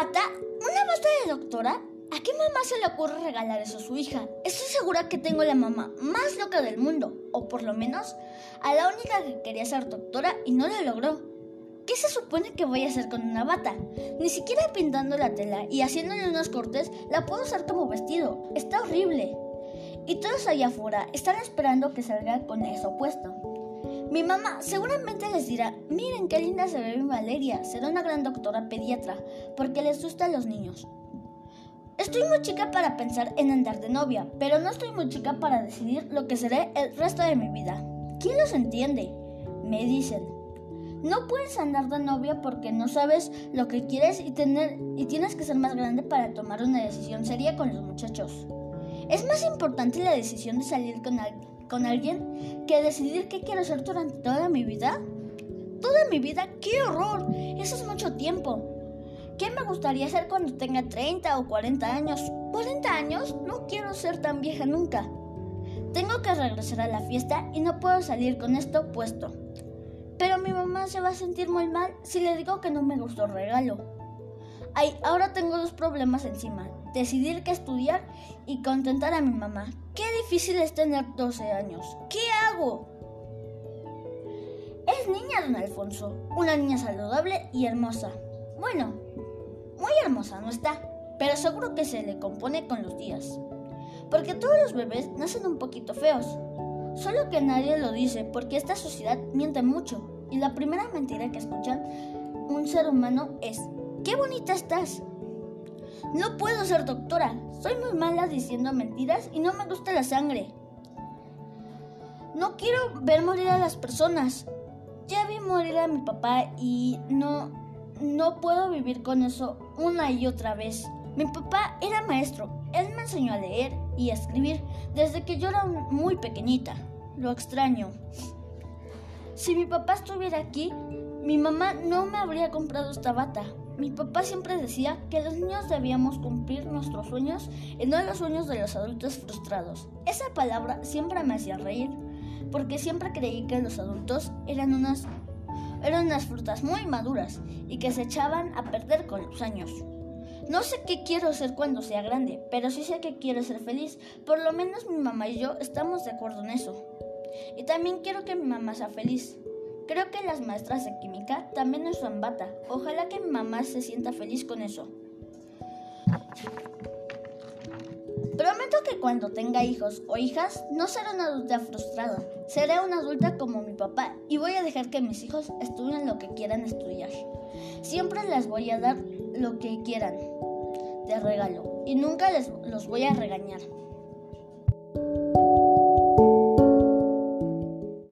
bata? ¿Una bata de doctora? ¿A qué mamá se le ocurre regalar eso a su hija? Estoy segura que tengo la mamá más loca del mundo, o por lo menos a la única que quería ser doctora y no lo logró. ¿Qué se supone que voy a hacer con una bata? Ni siquiera pintando la tela y haciéndole unos cortes la puedo usar como vestido. Está horrible. Y todos allá afuera están esperando que salga con eso puesto. Mi mamá seguramente les dirá, miren qué linda se ve mi Valeria, será una gran doctora pediatra, porque les gusta a los niños. Estoy muy chica para pensar en andar de novia, pero no estoy muy chica para decidir lo que seré el resto de mi vida. ¿Quién los entiende? Me dicen. No puedes andar de novia porque no sabes lo que quieres y, tener, y tienes que ser más grande para tomar una decisión seria con los muchachos. Es más importante la decisión de salir con, con alguien que decidir qué quiero hacer durante toda mi vida. Toda mi vida, qué horror. Eso es mucho tiempo. ¿Qué me gustaría ser cuando tenga 30 o 40 años? ¿40 años? No quiero ser tan vieja nunca. Tengo que regresar a la fiesta y no puedo salir con esto puesto. Pero mi mamá se va a sentir muy mal si le digo que no me gustó el regalo. Ay, ahora tengo dos problemas encima. Decidir qué estudiar y contentar a mi mamá. Qué difícil es tener 12 años. ¿Qué hago? Es niña, don Alfonso. Una niña saludable y hermosa. Bueno, muy hermosa no está, pero seguro que se le compone con los días. Porque todos los bebés nacen un poquito feos. Solo que nadie lo dice porque esta sociedad miente mucho. Y la primera mentira que escuchan un ser humano es, ¡qué bonita estás! No puedo ser doctora. Soy muy mala diciendo mentiras y no me gusta la sangre. No quiero ver morir a las personas. Ya vi morir a mi papá y no no puedo vivir con eso una y otra vez. Mi papá era maestro. Él me enseñó a leer y a escribir desde que yo era muy pequeñita. Lo extraño. Si mi papá estuviera aquí, mi mamá no me habría comprado esta bata. Mi papá siempre decía que los niños debíamos cumplir nuestros sueños y no los sueños de los adultos frustrados. Esa palabra siempre me hacía reír, porque siempre creí que los adultos eran unas eran unas frutas muy maduras y que se echaban a perder con los años. No sé qué quiero ser cuando sea grande, pero sí sé que quiero ser feliz. Por lo menos mi mamá y yo estamos de acuerdo en eso. Y también quiero que mi mamá sea feliz. Creo que las maestras de química también usan bata. Ojalá que mi mamá se sienta feliz con eso. Prometo que cuando tenga hijos o hijas no seré una adulta frustrada. Seré una adulta como mi papá y voy a dejar que mis hijos estudien lo que quieran estudiar. Siempre les voy a dar lo que quieran de regalo y nunca les los voy a regañar.